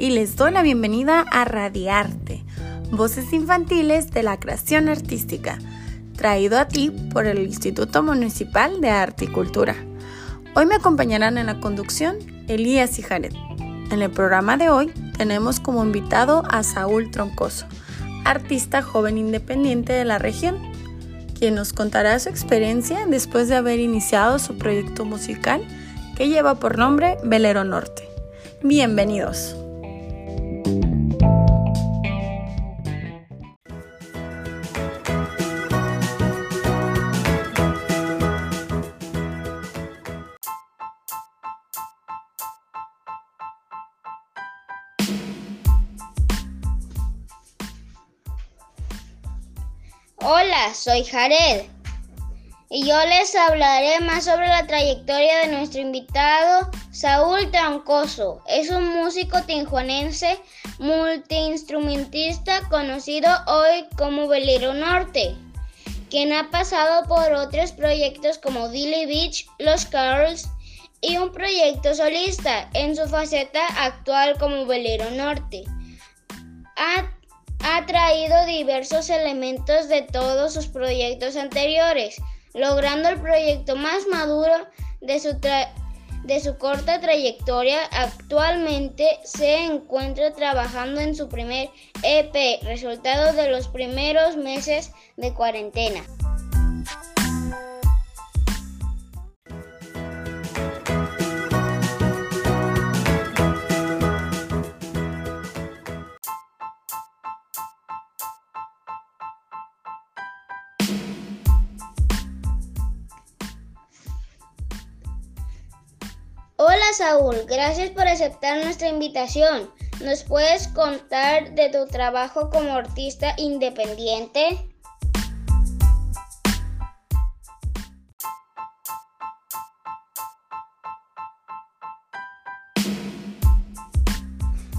y les doy la bienvenida a Radiarte, Voces Infantiles de la Creación Artística, traído a ti por el Instituto Municipal de Arte y Cultura. Hoy me acompañarán en la conducción Elías y Jared. En el programa de hoy tenemos como invitado a Saúl Troncoso, artista joven independiente de la región, quien nos contará su experiencia después de haber iniciado su proyecto musical que lleva por nombre Velero Norte. Bienvenidos. Hola, soy Jared y yo les hablaré más sobre la trayectoria de nuestro invitado Saúl Troncoso. Es un músico tijuanense multiinstrumentista conocido hoy como Velero Norte, quien ha pasado por otros proyectos como Dilly Beach, Los Carls y un proyecto solista en su faceta actual como Velero Norte. Ha traído diversos elementos de todos sus proyectos anteriores, logrando el proyecto más maduro de su, de su corta trayectoria. Actualmente se encuentra trabajando en su primer EP, resultado de los primeros meses de cuarentena. Saúl, gracias por aceptar nuestra invitación. ¿Nos puedes contar de tu trabajo como artista independiente?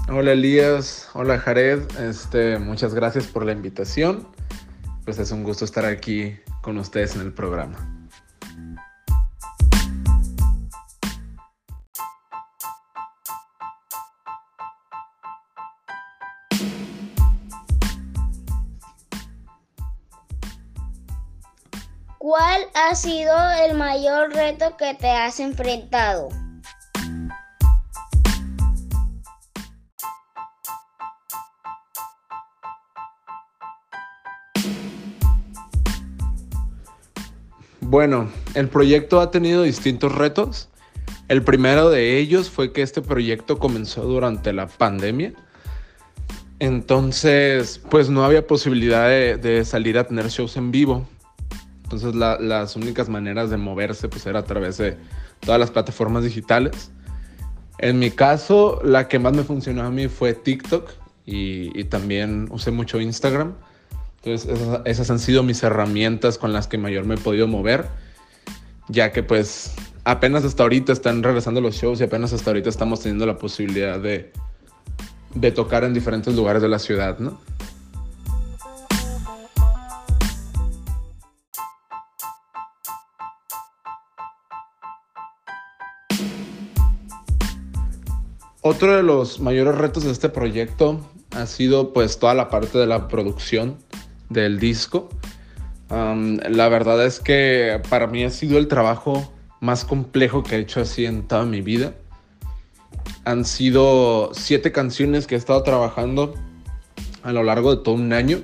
Hola Elías, hola Jared, este, muchas gracias por la invitación. Pues es un gusto estar aquí con ustedes en el programa. ¿Cuál ha sido el mayor reto que te has enfrentado? Bueno, el proyecto ha tenido distintos retos. El primero de ellos fue que este proyecto comenzó durante la pandemia. Entonces, pues no había posibilidad de, salir a tener shows en vivo. Entonces las únicas maneras de moverse pues era a través de todas las plataformas digitales. En mi caso, la que más me funcionó a mí fue TikTok y, también usé mucho Instagram. Entonces esas, han sido mis herramientas con las que mayor me he podido mover, ya que pues apenas hasta ahorita están regresando los shows y apenas hasta ahorita estamos teniendo la posibilidad de, de tocar en diferentes lugares de la ciudad, ¿no? Otro de los mayores retos de este proyecto ha sido pues toda la parte de la producción del disco. la verdad es que para mí ha sido el trabajo más complejo que he hecho así en toda mi vida. Han sido siete canciones que he estado trabajando a lo largo de todo un año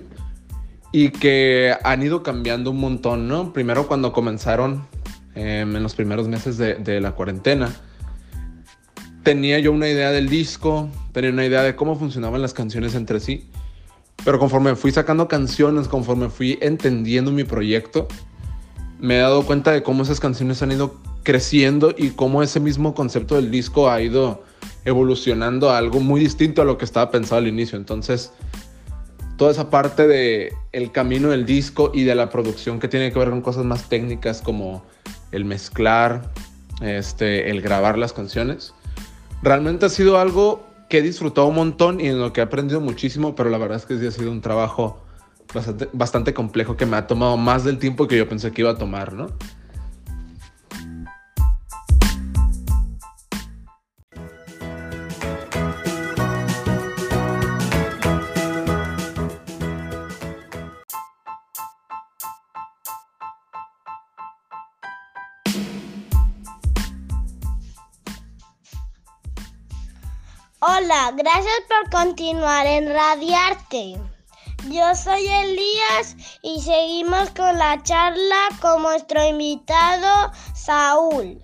y que han ido cambiando un montón, ¿no? Primero cuando comenzaron em, en los primeros meses de la cuarentena tenía yo una idea del disco, tenía una idea de cómo funcionaban las canciones entre sí. Pero conforme fui sacando canciones, conforme fui entendiendo mi proyecto, me he dado cuenta de cómo esas canciones han ido creciendo y cómo ese mismo concepto del disco ha ido evolucionando a algo muy distinto a lo que estaba pensado al inicio. Entonces, toda esa parte de el camino del disco y de la producción que tiene que ver con cosas más técnicas como el mezclar, este, el grabar las canciones, realmente ha sido algo que he disfrutado un montón y en lo que he aprendido muchísimo, pero la verdad es que sí ha sido un trabajo bastante, bastante complejo que me ha tomado más del tiempo que yo pensé que iba a tomar, ¿no? Hola, gracias por continuar en Radiarte. Yo soy Elías y seguimos con la charla con nuestro invitado Saúl.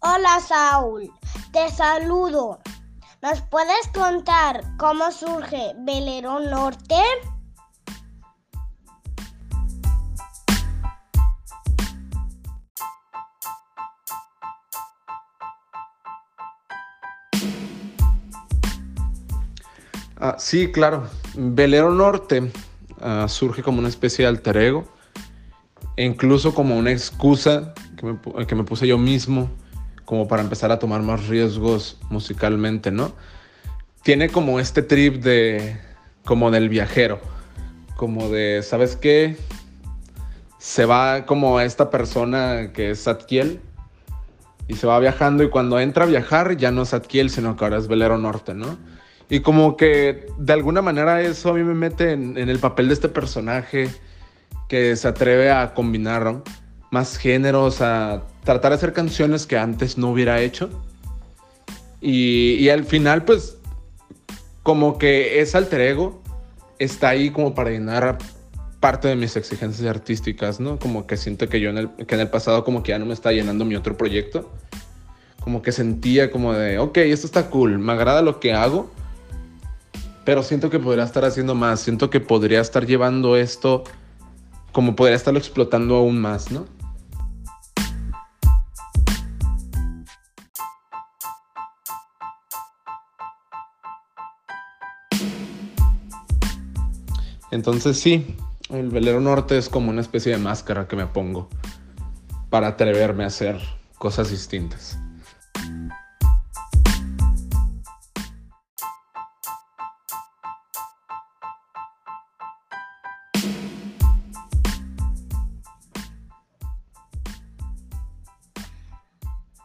Hola Saúl, te saludo. ¿Nos puedes contar cómo surge Velero Norte? Ah, sí, claro. Velero Norte ah, surge como una especie de alter ego, e incluso como una excusa que me, que me puse yo mismo como para empezar a tomar más riesgos musicalmente, ¿no? Tiene como este trip de, como del viajero, como de, ¿sabes qué? Se va como esta persona que es Satkiel y se va viajando y cuando entra a viajar ya no es Satkiel, sino que ahora es Velero Norte, ¿no? Y como que de alguna manera eso a mí me mete en, en el papel de este personaje que se atreve a combinar ¿no? Más géneros, a tratar de hacer canciones que antes no hubiera hecho. Y, y, al final, pues, como que ese alter ego está ahí como para llenar parte de mis exigencias artísticas, ¿no? Como que siento que yo en el, que en el pasado como que ya no me está llenando mi otro proyecto. Como que sentía como de, ok, esto está cool, me agrada lo que hago, pero siento que podría estar haciendo más, siento que podría estar llevando esto, como podría estarlo explotando aún más, ¿no? Entonces sí, el velero norte es como una especie de máscara que me pongo para atreverme a hacer cosas distintas.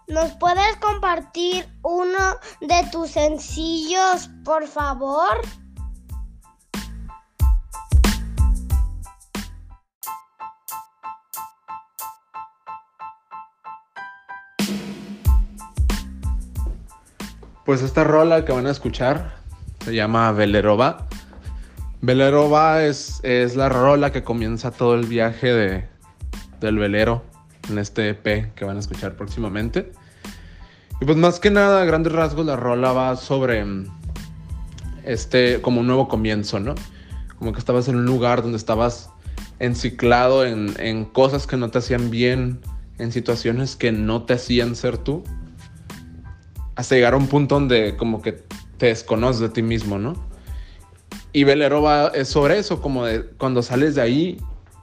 ¿Nos puedes compartir uno de tus sencillos, por favor? Pues esta rola que van a escuchar se llama Velerova. Velerova es, es la rola que comienza todo el viaje de, del velero en este EP que van a escuchar próximamente. Y pues más que nada, a grandes rasgos, la rola va sobre este, como un nuevo comienzo, ¿no? Como que estabas en un lugar donde estabas enciclado en, en cosas que no te hacían bien, en situaciones que no te hacían ser tú hasta llegar a un punto donde como que te desconoces de ti mismo, ¿no? Y Velero va, es sobre eso, como de cuando sales de ahí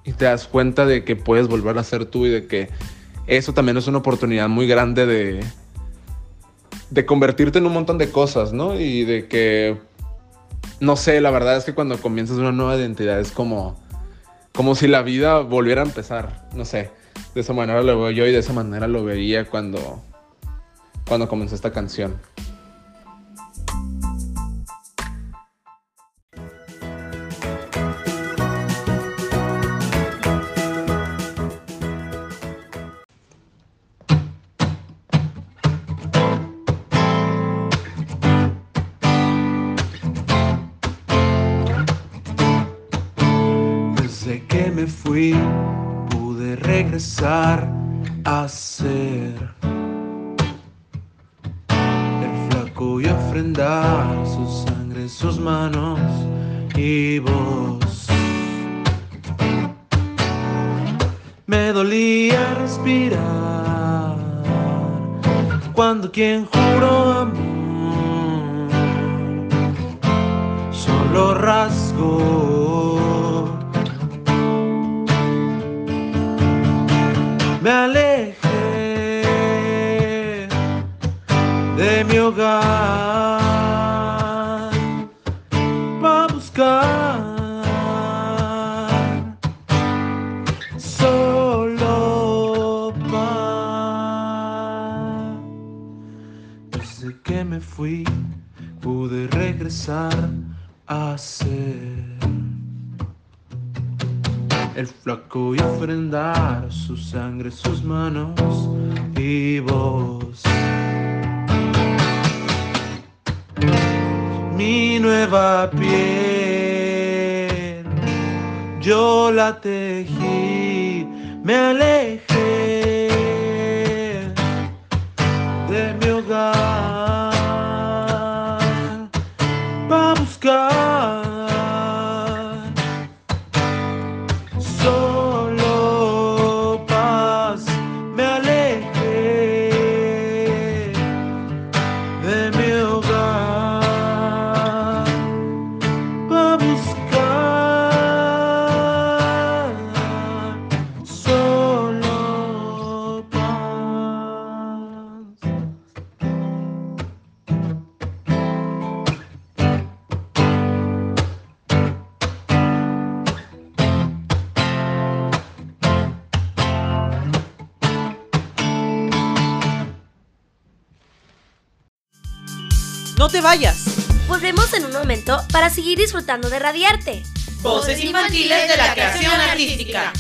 y te das cuenta de que puedes volver a ser tú y de que eso también es una oportunidad muy grande de, de convertirte en un montón de cosas, ¿no? Y de que, no sé, la verdad es que cuando comienzas una nueva identidad es como, como si la vida volviera a empezar, no sé. De esa manera lo veo yo y de esa manera lo veía cuando, cuando comenzó esta canción. Desde que me fui, pude regresar a ser su sangre, sus manos y voz. Me dolía respirar cuando quien juró amor solo rasgó. Desde que me fui pude regresar a ser el flaco y ofrendar su sangre, sus manos y voz. Mi nueva piel, yo la tejí, me alejé No te vayas. Volvemos en un momento para seguir disfrutando de Radiarte. Voces infantiles de la creación artística.